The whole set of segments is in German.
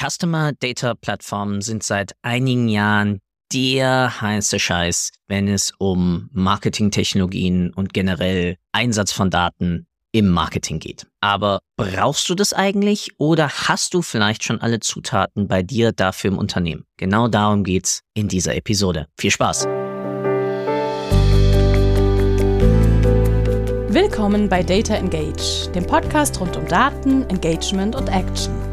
Customer Data Plattformen sind seit einigen Jahren der heiße Scheiß, wenn es um Marketingtechnologien und generell Einsatz von Daten im Marketing geht. Aber brauchst du das eigentlich oder hast du vielleicht schon alle Zutaten bei dir dafür im Unternehmen? Genau darum geht's in dieser Episode. Viel Spaß! Willkommen bei Data Engage, dem Podcast rund um Daten, Engagement und Action.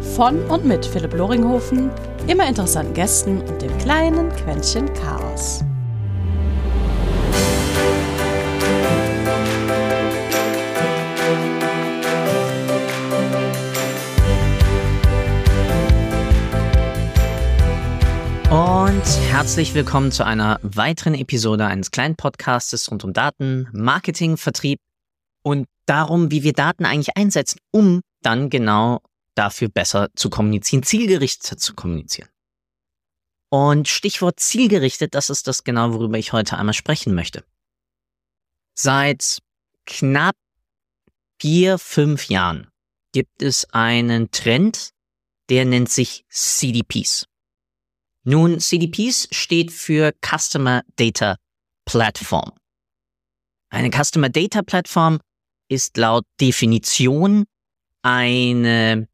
Von und mit Philipp Loringhofen, immer interessanten Gästen und dem kleinen Quäntchen Chaos. Und herzlich willkommen zu einer weiteren Episode eines kleinen Podcastes rund um Daten, Marketing, Vertrieb und darum, wie wir Daten eigentlich einsetzen, um dann genau dafür besser zu kommunizieren, zielgerichtet zu kommunizieren. Und Stichwort zielgerichtet, das ist das genau, worüber ich heute einmal sprechen möchte. Seit knapp vier, fünf Jahren gibt es einen Trend, der nennt sich CDPs. Nun, CDPs steht für Customer Data Platform. Eine Customer Data Platform ist laut Definition eine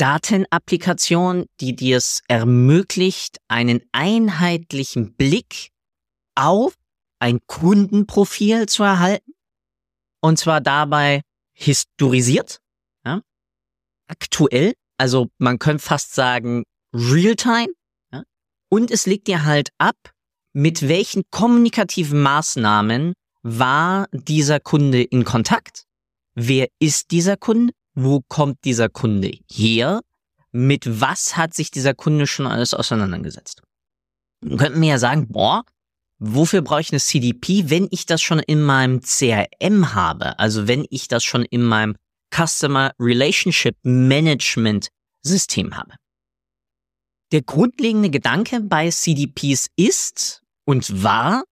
Datenapplikation, die dir es ermöglicht, einen einheitlichen Blick auf ein Kundenprofil zu erhalten. Und zwar dabei historisiert, ja, aktuell, also man könnte fast sagen real-time und es legt dir halt ab, mit welchen kommunikativen Maßnahmen war dieser Kunde in Kontakt? Wer ist dieser Kunde? Wo kommt dieser Kunde her? Mit was hat sich dieser Kunde schon alles auseinandergesetzt? Dann könnten wir ja sagen, boah, wofür brauche ich eine CDP, wenn ich das schon in meinem CRM habe? Also wenn ich das schon in meinem Customer Relationship Management System habe. Der grundlegende Gedanke bei CDPs ist und war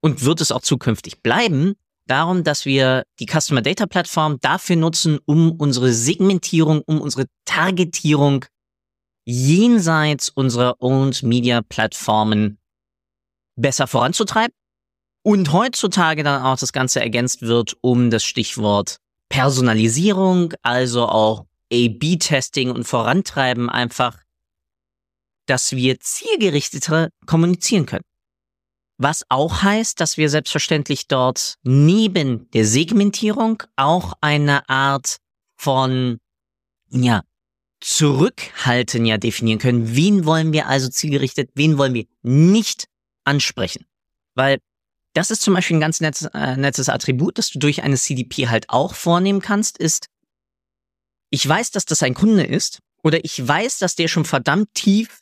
und wird es auch zukünftig bleiben, darum, dass wir die Customer Data Plattform dafür nutzen, um unsere Segmentierung, um unsere Targetierung jenseits unserer Owned Media Plattformen besser voranzutreiben und heutzutage dann auch das Ganze ergänzt wird um das Stichwort Personalisierung, also auch A-B-Testing und Vorantreiben einfach dass wir zielgerichteter kommunizieren können. Was auch heißt, dass wir selbstverständlich dort neben der Segmentierung auch eine Art von, ja, Zurückhalten ja definieren können. Wen wollen wir also zielgerichtet, wen wollen wir nicht ansprechen? Weil das ist zum Beispiel ein ganz nettes, äh, nettes Attribut, das du durch eine CDP halt auch vornehmen kannst, ist, ich weiß, dass das ein Kunde ist oder ich weiß, dass der schon verdammt tief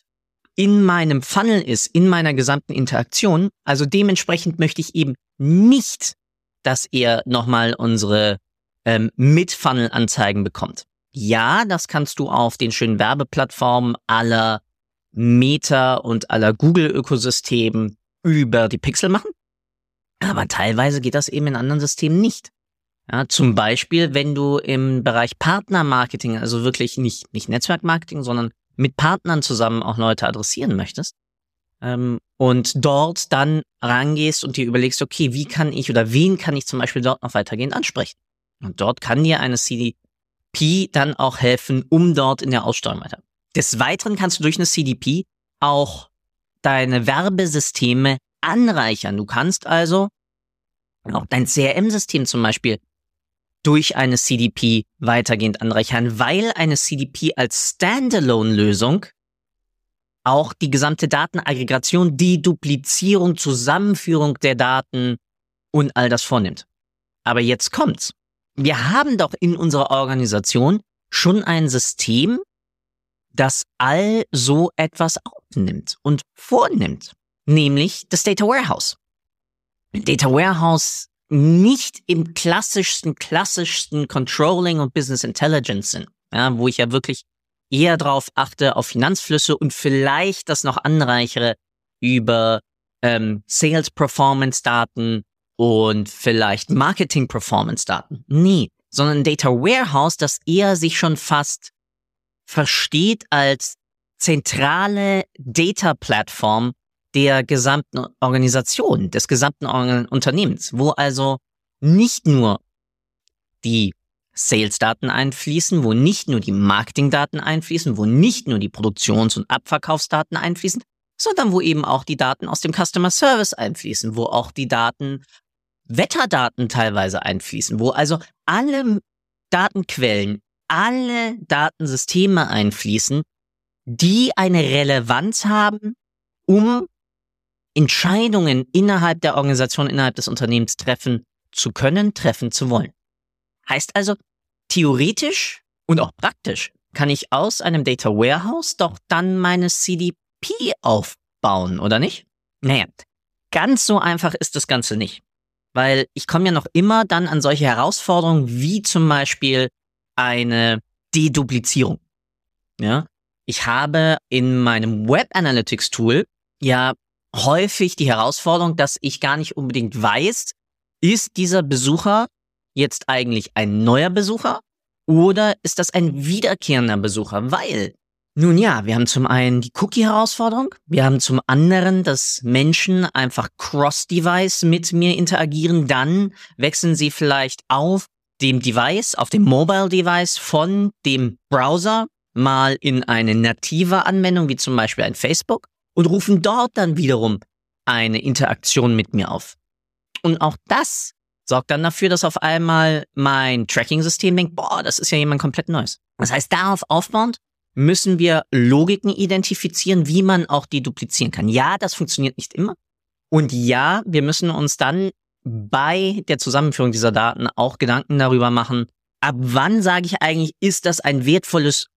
in meinem Funnel ist, in meiner gesamten Interaktion. Also dementsprechend möchte ich eben nicht, dass er nochmal unsere ähm, Mit-Funnel-Anzeigen bekommt. Ja, das kannst du auf den schönen Werbeplattformen aller Meta und aller Google-Ökosystemen über die Pixel machen. Aber teilweise geht das eben in anderen Systemen nicht. Ja, zum Beispiel, wenn du im Bereich Partnermarketing, also wirklich nicht, nicht Netzwerkmarketing, sondern mit Partnern zusammen auch Leute adressieren möchtest ähm, und dort dann rangehst und dir überlegst, okay, wie kann ich oder wen kann ich zum Beispiel dort noch weitergehend ansprechen? Und dort kann dir eine CDP dann auch helfen, um dort in der Aussteuerung weiter. Des Weiteren kannst du durch eine CDP auch deine Werbesysteme anreichern. Du kannst also auch dein CRM-System zum Beispiel durch eine CDP weitergehend anreichern, weil eine CDP als Standalone-Lösung auch die gesamte Datenaggregation, die Duplizierung, Zusammenführung der Daten und all das vornimmt. Aber jetzt kommt's. Wir haben doch in unserer Organisation schon ein System, das all so etwas aufnimmt und vornimmt, nämlich das Data Warehouse. Data Warehouse nicht im klassischsten, klassischsten Controlling und Business Intelligence sind, ja, wo ich ja wirklich eher drauf achte auf Finanzflüsse und vielleicht das noch anreichere über ähm, Sales Performance Daten und vielleicht Marketing Performance Daten. Nee, sondern Data Warehouse, das eher sich schon fast versteht als zentrale Data-Plattform der gesamten Organisation, des gesamten Unternehmens, wo also nicht nur die Sales-Daten einfließen, wo nicht nur die Marketing-Daten einfließen, wo nicht nur die Produktions- und Abverkaufsdaten einfließen, sondern wo eben auch die Daten aus dem Customer Service einfließen, wo auch die Daten Wetterdaten teilweise einfließen, wo also alle Datenquellen, alle Datensysteme einfließen, die eine Relevanz haben, um Entscheidungen innerhalb der Organisation, innerhalb des Unternehmens treffen zu können, treffen zu wollen. Heißt also, theoretisch und auch praktisch kann ich aus einem Data Warehouse doch dann meine CDP aufbauen, oder nicht? Naja, ganz so einfach ist das Ganze nicht. Weil ich komme ja noch immer dann an solche Herausforderungen wie zum Beispiel eine Deduplizierung. Ja, ich habe in meinem Web Analytics Tool ja häufig die Herausforderung, dass ich gar nicht unbedingt weiß, ist dieser Besucher jetzt eigentlich ein neuer Besucher oder ist das ein wiederkehrender Besucher? Weil, nun ja, wir haben zum einen die Cookie-Herausforderung, wir haben zum anderen, dass Menschen einfach cross-device mit mir interagieren, dann wechseln sie vielleicht auf dem Device, auf dem Mobile-Device von dem Browser mal in eine native Anwendung, wie zum Beispiel ein Facebook, und rufen dort dann wiederum eine Interaktion mit mir auf. Und auch das sorgt dann dafür, dass auf einmal mein Tracking-System denkt, boah, das ist ja jemand komplett Neues. Das heißt, darauf aufbauend müssen wir Logiken identifizieren, wie man auch die duplizieren kann. Ja, das funktioniert nicht immer. Und ja, wir müssen uns dann bei der Zusammenführung dieser Daten auch Gedanken darüber machen, ab wann sage ich eigentlich, ist das ein wertvolles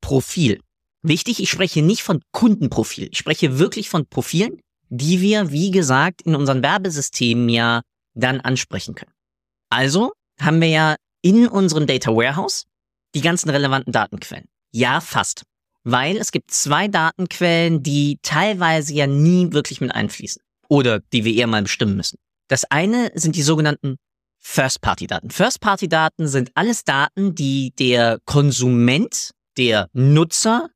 Profil? Wichtig, ich spreche nicht von Kundenprofil. Ich spreche wirklich von Profilen, die wir, wie gesagt, in unseren Werbesystemen ja dann ansprechen können. Also haben wir ja in unserem Data Warehouse die ganzen relevanten Datenquellen. Ja, fast. Weil es gibt zwei Datenquellen, die teilweise ja nie wirklich mit einfließen. Oder die wir eher mal bestimmen müssen. Das eine sind die sogenannten First-Party-Daten. First-Party-Daten sind alles Daten, die der Konsument, der Nutzer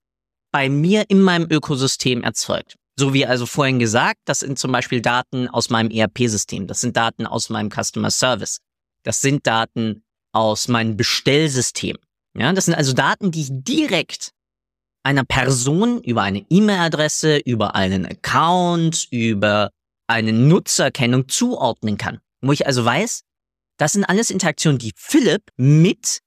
bei mir in meinem Ökosystem erzeugt. So wie also vorhin gesagt, das sind zum Beispiel Daten aus meinem ERP-System, das sind Daten aus meinem Customer Service, das sind Daten aus meinem Bestellsystem. Ja, das sind also Daten, die ich direkt einer Person über eine E-Mail-Adresse, über einen Account, über eine Nutzerkennung zuordnen kann. Wo ich also weiß, das sind alles Interaktionen, die Philipp mit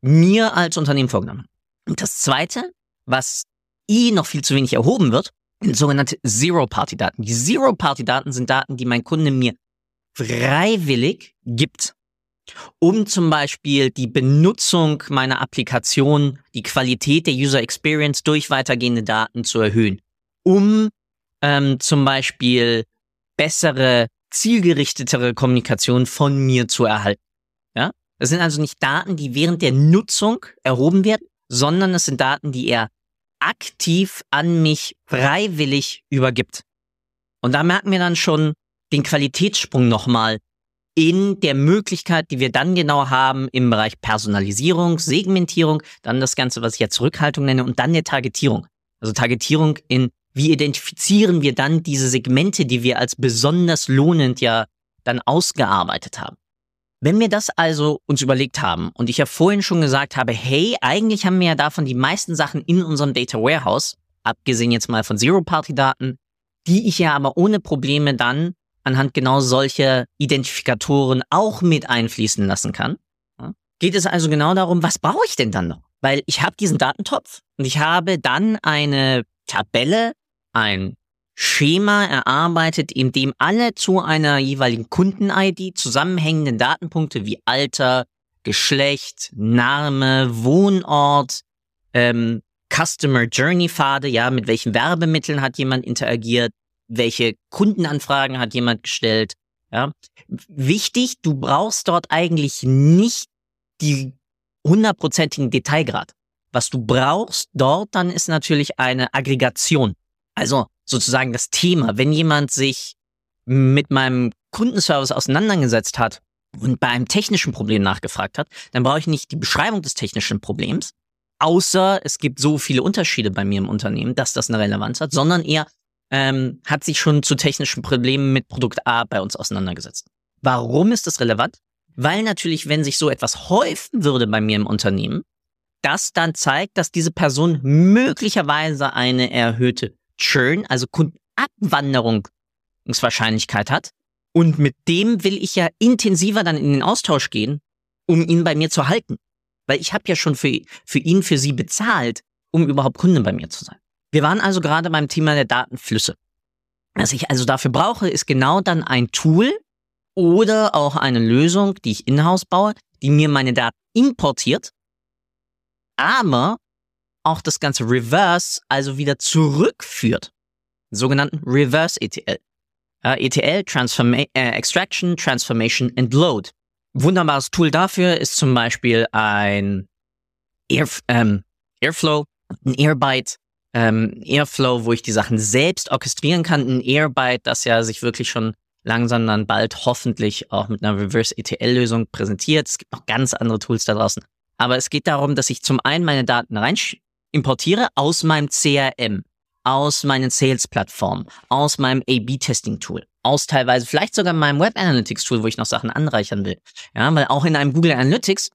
mir als Unternehmen vorgenommen hat. Und das zweite, was I noch viel zu wenig erhoben wird, sogenannte Zero-Party-Daten. Die Zero-Party-Daten sind Daten, die mein Kunde mir freiwillig gibt, um zum Beispiel die Benutzung meiner Applikation, die Qualität der User Experience durch weitergehende Daten zu erhöhen, um ähm, zum Beispiel bessere, zielgerichtetere Kommunikation von mir zu erhalten. Ja? Das sind also nicht Daten, die während der Nutzung erhoben werden, sondern es sind Daten, die er aktiv an mich freiwillig übergibt. Und da merken wir dann schon den Qualitätssprung nochmal in der Möglichkeit, die wir dann genau haben im Bereich Personalisierung, Segmentierung, dann das Ganze, was ich jetzt Rückhaltung nenne und dann der Targetierung. Also Targetierung in, wie identifizieren wir dann diese Segmente, die wir als besonders lohnend ja dann ausgearbeitet haben. Wenn wir das also uns überlegt haben und ich ja vorhin schon gesagt habe, hey, eigentlich haben wir ja davon die meisten Sachen in unserem Data Warehouse, abgesehen jetzt mal von Zero-Party-Daten, die ich ja aber ohne Probleme dann anhand genau solcher Identifikatoren auch mit einfließen lassen kann. Geht es also genau darum, was brauche ich denn dann noch? Weil ich habe diesen Datentopf und ich habe dann eine Tabelle, ein Schema erarbeitet, in dem alle zu einer jeweiligen Kunden-ID zusammenhängenden Datenpunkte wie Alter, Geschlecht, Name, Wohnort, ähm, Customer Journey Pfade, ja, mit welchen Werbemitteln hat jemand interagiert, welche Kundenanfragen hat jemand gestellt, ja. Wichtig, du brauchst dort eigentlich nicht die hundertprozentigen Detailgrad. Was du brauchst dort dann ist natürlich eine Aggregation. Also sozusagen das Thema. Wenn jemand sich mit meinem Kundenservice auseinandergesetzt hat und bei einem technischen Problem nachgefragt hat, dann brauche ich nicht die Beschreibung des technischen Problems, außer es gibt so viele Unterschiede bei mir im Unternehmen, dass das eine Relevanz hat, sondern eher ähm, hat sich schon zu technischen Problemen mit Produkt A bei uns auseinandergesetzt. Warum ist das relevant? Weil natürlich, wenn sich so etwas häufen würde bei mir im Unternehmen, das dann zeigt, dass diese Person möglicherweise eine erhöhte Churn, also Kundenabwanderungswahrscheinlichkeit hat. Und mit dem will ich ja intensiver dann in den Austausch gehen, um ihn bei mir zu halten. Weil ich habe ja schon für, für ihn, für sie bezahlt, um überhaupt Kunde bei mir zu sein. Wir waren also gerade beim Thema der Datenflüsse. Was ich also dafür brauche, ist genau dann ein Tool oder auch eine Lösung, die ich in-house baue, die mir meine Daten importiert, aber auch das ganze Reverse, also wieder zurückführt. Sogenannten Reverse ETL. Uh, ETL, Transforma äh, Extraction, Transformation and Load. Wunderbares Tool dafür ist zum Beispiel ein Air, ähm, Airflow, ein Airbyte, ähm, Airflow, wo ich die Sachen selbst orchestrieren kann. Ein Airbyte, das ja sich wirklich schon langsam dann bald hoffentlich auch mit einer Reverse ETL-Lösung präsentiert. Es gibt noch ganz andere Tools da draußen. Aber es geht darum, dass ich zum einen meine Daten rein importiere aus meinem CRM, aus meinen Sales-Plattformen, aus meinem A-B-Testing-Tool, aus teilweise vielleicht sogar meinem Web Analytics-Tool, wo ich noch Sachen anreichern will. Ja, weil auch in einem Google Analytics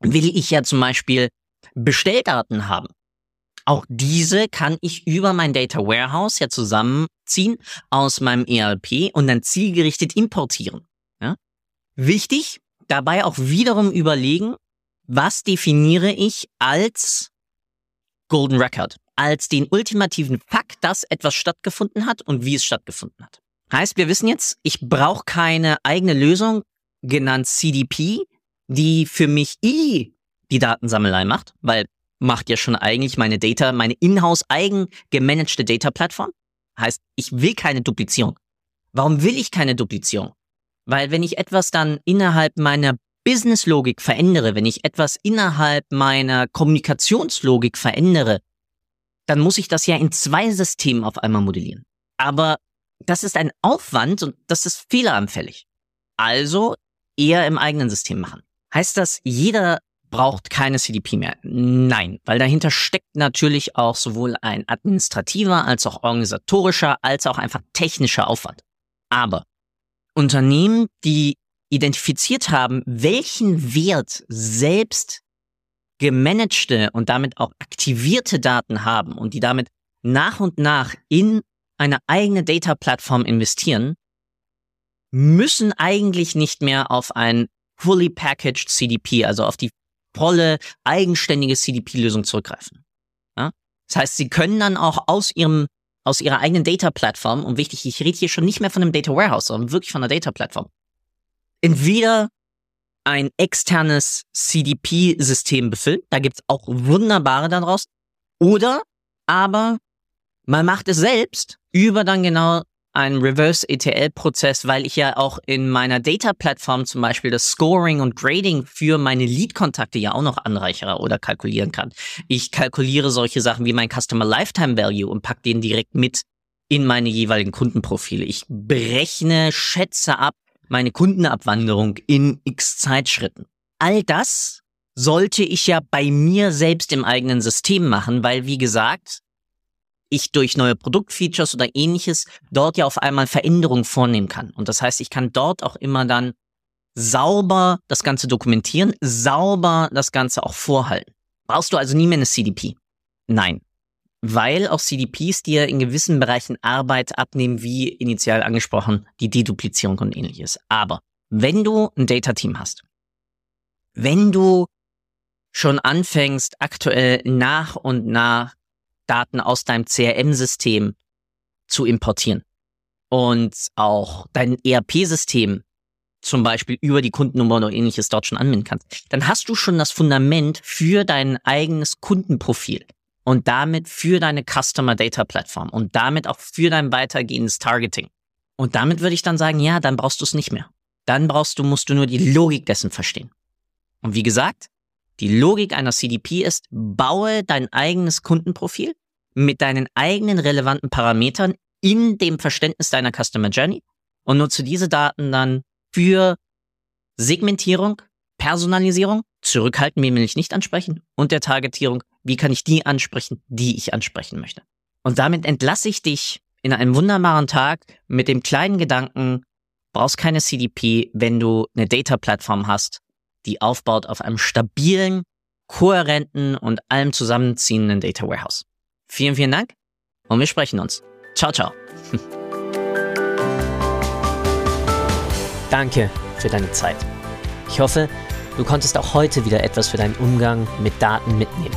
will ich ja zum Beispiel Bestelldaten haben. Auch diese kann ich über mein Data Warehouse ja zusammenziehen aus meinem ERP und dann zielgerichtet importieren. Ja? Wichtig, dabei auch wiederum überlegen, was definiere ich als Golden Record, als den ultimativen Fakt, dass etwas stattgefunden hat und wie es stattgefunden hat. Heißt, wir wissen jetzt, ich brauche keine eigene Lösung, genannt CDP, die für mich eh die Datensammelei macht, weil macht ja schon eigentlich meine Data, meine in-house eigen gemanagte Data-Plattform. Heißt, ich will keine Duplizierung. Warum will ich keine Duplizierung? Weil wenn ich etwas dann innerhalb meiner Business-Logik verändere, wenn ich etwas innerhalb meiner Kommunikationslogik verändere, dann muss ich das ja in zwei Systemen auf einmal modellieren. Aber das ist ein Aufwand und das ist fehleranfällig. Also eher im eigenen System machen. Heißt das, jeder braucht keine CDP mehr. Nein, weil dahinter steckt natürlich auch sowohl ein administrativer als auch organisatorischer als auch einfach technischer Aufwand. Aber Unternehmen, die identifiziert haben, welchen Wert selbst gemanagte und damit auch aktivierte Daten haben und die damit nach und nach in eine eigene Data-Plattform investieren, müssen eigentlich nicht mehr auf ein fully packaged CDP, also auf die volle, eigenständige CDP-Lösung zurückgreifen. Ja? Das heißt, sie können dann auch aus ihrem aus ihrer eigenen Data-Plattform, und wichtig, ich rede hier schon nicht mehr von einem Data Warehouse, sondern wirklich von einer Data-Plattform, entweder ein externes CDP-System befüllen, da gibt's auch wunderbare daraus, oder aber man macht es selbst über dann genau einen Reverse-ETL-Prozess, weil ich ja auch in meiner Data-Plattform zum Beispiel das Scoring und Grading für meine Lead-Kontakte ja auch noch anreichere oder kalkulieren kann. Ich kalkuliere solche Sachen wie mein Customer Lifetime Value und pack den direkt mit in meine jeweiligen Kundenprofile. Ich berechne, schätze ab meine Kundenabwanderung in x Zeitschritten. All das sollte ich ja bei mir selbst im eigenen System machen, weil wie gesagt, ich durch neue Produktfeatures oder ähnliches dort ja auf einmal Veränderungen vornehmen kann. Und das heißt, ich kann dort auch immer dann sauber das Ganze dokumentieren, sauber das Ganze auch vorhalten. Brauchst du also nie mehr eine CDP? Nein. Weil auch CDPs dir in gewissen Bereichen Arbeit abnehmen, wie initial angesprochen, die Deduplizierung und ähnliches. Aber wenn du ein Data-Team hast, wenn du schon anfängst, aktuell nach und nach Daten aus deinem CRM-System zu importieren und auch dein ERP-System zum Beispiel über die Kundennummer oder ähnliches dort schon anwenden kannst, dann hast du schon das Fundament für dein eigenes Kundenprofil und damit für deine Customer Data Plattform und damit auch für dein weitergehendes Targeting. Und damit würde ich dann sagen, ja, dann brauchst du es nicht mehr. Dann brauchst du, musst du nur die Logik dessen verstehen. Und wie gesagt, die Logik einer CDP ist, baue dein eigenes Kundenprofil mit deinen eigenen relevanten Parametern in dem Verständnis deiner Customer Journey und nutze diese Daten dann für Segmentierung, Personalisierung, zurückhalten, wen will ich nicht ansprechen und der Targetierung, wie kann ich die ansprechen, die ich ansprechen möchte. Und damit entlasse ich dich in einem wunderbaren Tag mit dem kleinen Gedanken, brauchst keine CDP, wenn du eine Data-Plattform hast, die aufbaut auf einem stabilen, kohärenten und allem zusammenziehenden Data Warehouse. Vielen, vielen Dank und wir sprechen uns. Ciao, ciao. Danke für deine Zeit. Ich hoffe, du konntest auch heute wieder etwas für deinen Umgang mit Daten mitnehmen